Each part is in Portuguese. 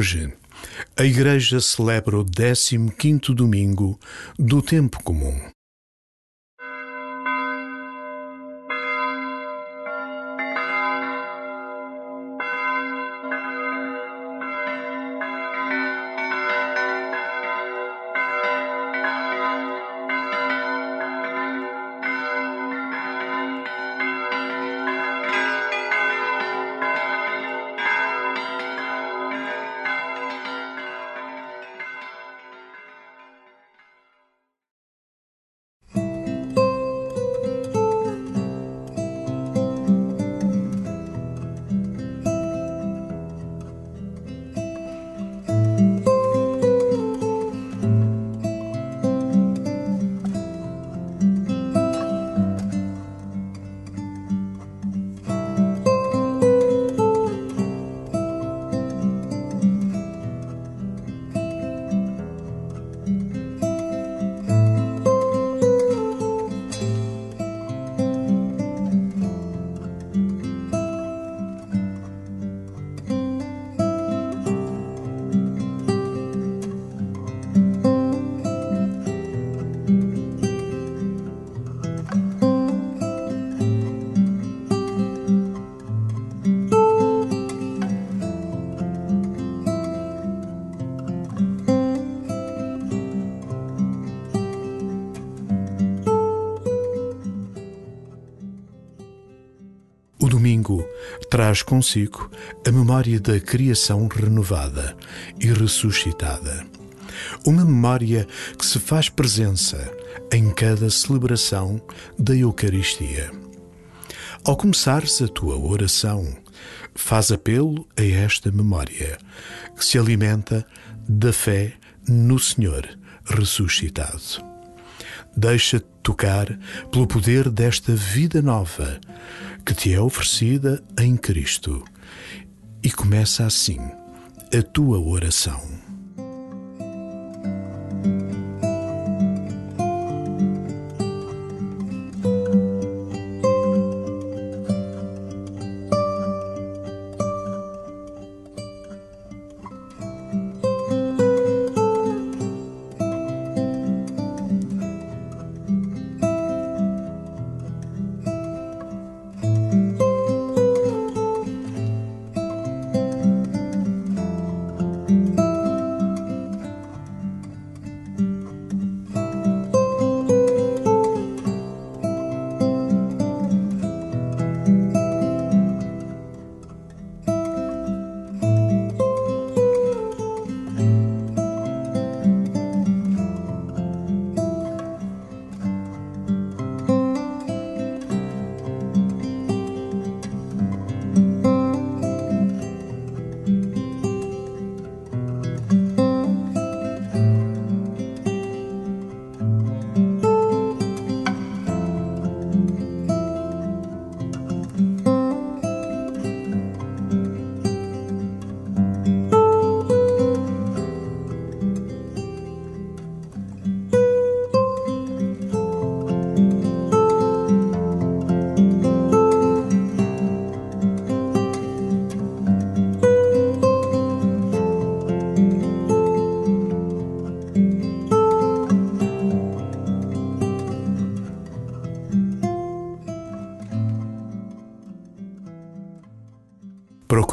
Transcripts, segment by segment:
Hoje, a Igreja celebra o 15 domingo do tempo comum. Traz consigo a memória da criação renovada e ressuscitada. Uma memória que se faz presença em cada celebração da Eucaristia. Ao começares a tua oração, faz apelo a esta memória, que se alimenta da fé no Senhor ressuscitado. Deixa-te tocar pelo poder desta vida nova que te é oferecida em Cristo. E começa assim a tua oração.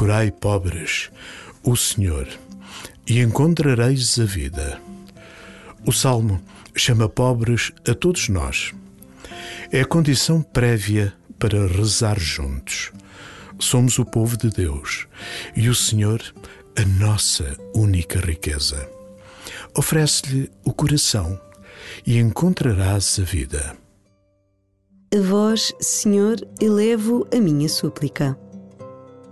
Procurai, pobres, o Senhor, e encontrareis a vida. O Salmo chama pobres a todos nós. É a condição prévia para rezar juntos. Somos o povo de Deus e o Senhor a nossa única riqueza. Oferece-lhe o coração e encontrarás a vida. A vós, Senhor, elevo a minha súplica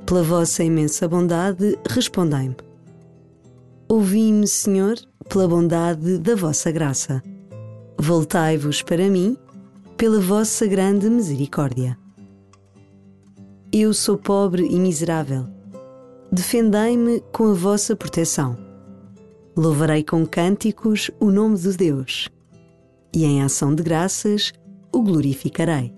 pela vossa imensa bondade, respondei-me. Ouvi-me, Senhor, pela bondade da vossa graça. Voltai-vos para mim, pela vossa grande misericórdia. Eu sou pobre e miserável. Defendei-me com a vossa proteção. Louvarei com cânticos o nome de Deus, e em ação de graças o glorificarei.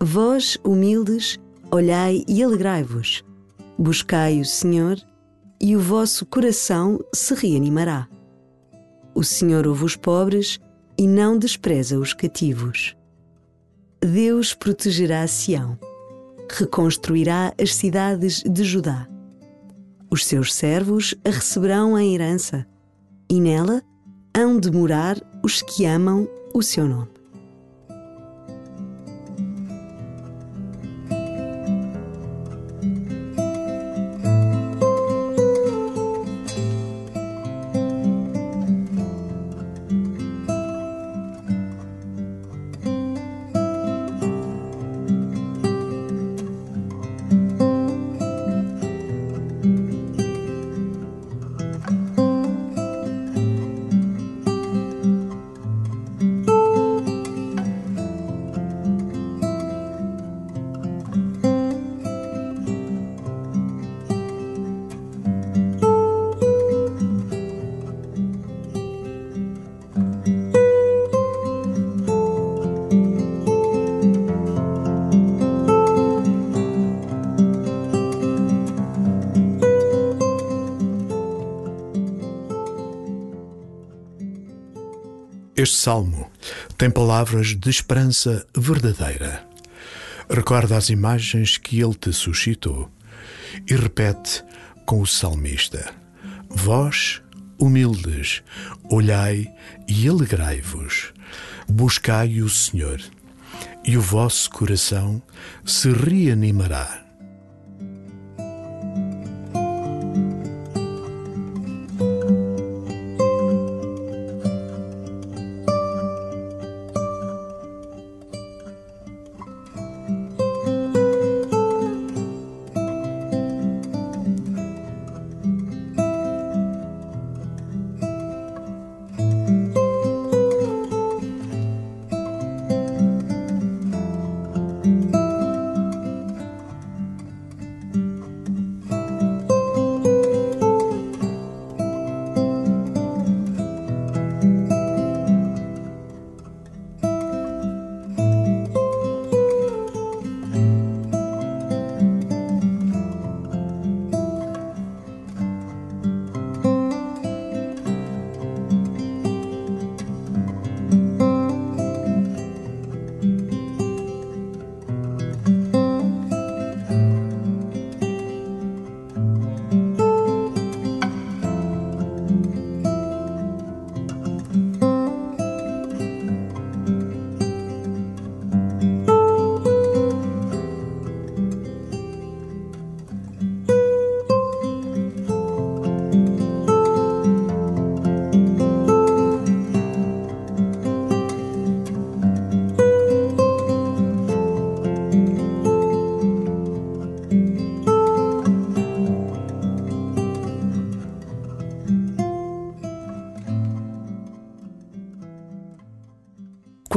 Vós, humildes, olhai e alegrai-vos. Buscai o Senhor e o vosso coração se reanimará. O Senhor ouve os pobres e não despreza os cativos. Deus protegerá Sião, reconstruirá as cidades de Judá. Os seus servos a receberão em herança, e nela hão de morar os que amam o seu nome. Este salmo tem palavras de esperança verdadeira. Recorda as imagens que ele te suscitou e repete com o salmista: Vós, humildes, olhai e alegrai-vos, buscai o Senhor, e o vosso coração se reanimará.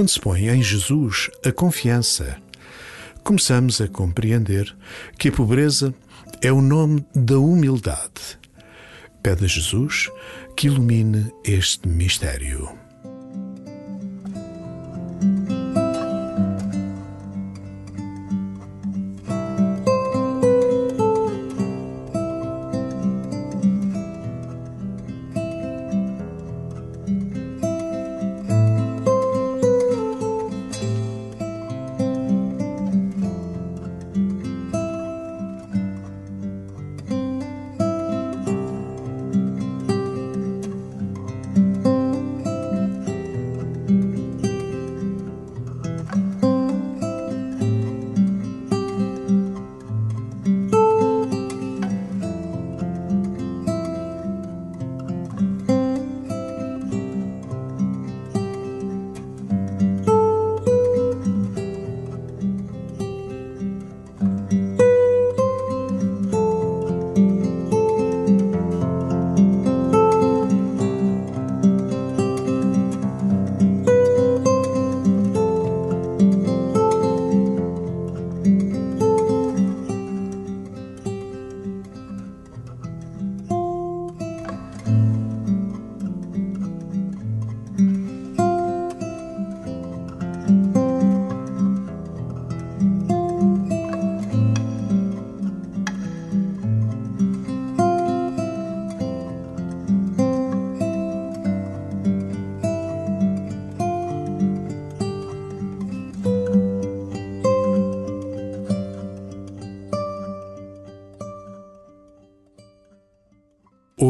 Quando se põe em Jesus a confiança, começamos a compreender que a pobreza é o nome da humildade. Pede a Jesus que ilumine este mistério.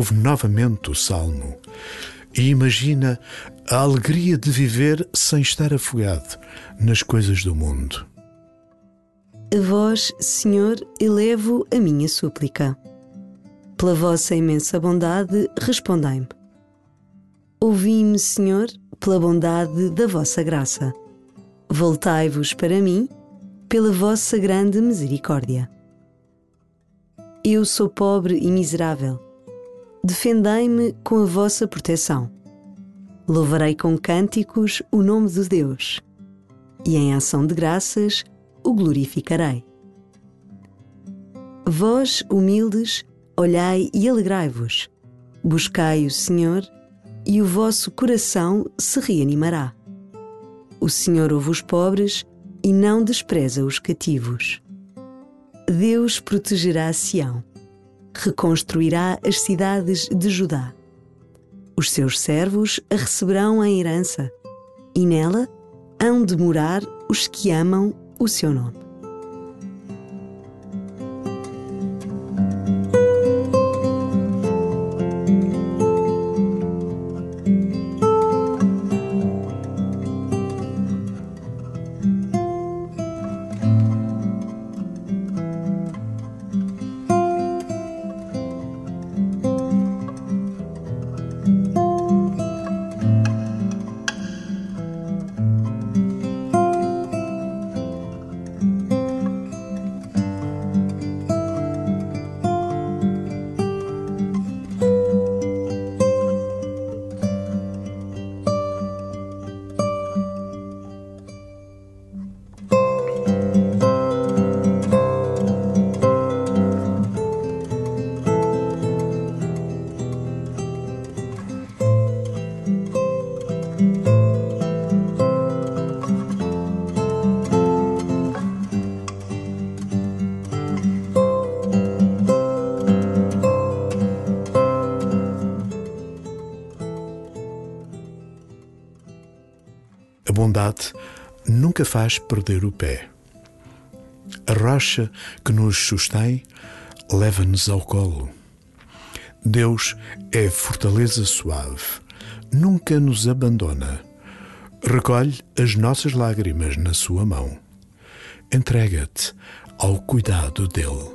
Ouve novamente o salmo e imagina a alegria de viver sem estar afogado nas coisas do mundo. A vós, Senhor, elevo a minha súplica. Pela vossa imensa bondade, respondei-me. Ouvi-me, Senhor, pela bondade da vossa graça. Voltai-vos para mim, pela vossa grande misericórdia. Eu sou pobre e miserável. Defendei-me com a vossa proteção. Louvarei com cânticos o nome de Deus, e em ação de graças o glorificarei. Vós, humildes, olhai e alegrai-vos. Buscai o Senhor, e o vosso coração se reanimará. O Senhor ouve os pobres e não despreza os cativos. Deus protegerá Sião, reconstruirá as cidades de Judá. Os seus servos a receberão em herança, e nela hão de morar os que amam o seu nome. Bondade nunca faz perder o pé. A rocha que nos sustém leva-nos ao colo. Deus é fortaleza suave, nunca nos abandona. Recolhe as nossas lágrimas na sua mão. Entrega-te ao cuidado dele.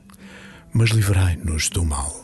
mas livrai-nos do mal.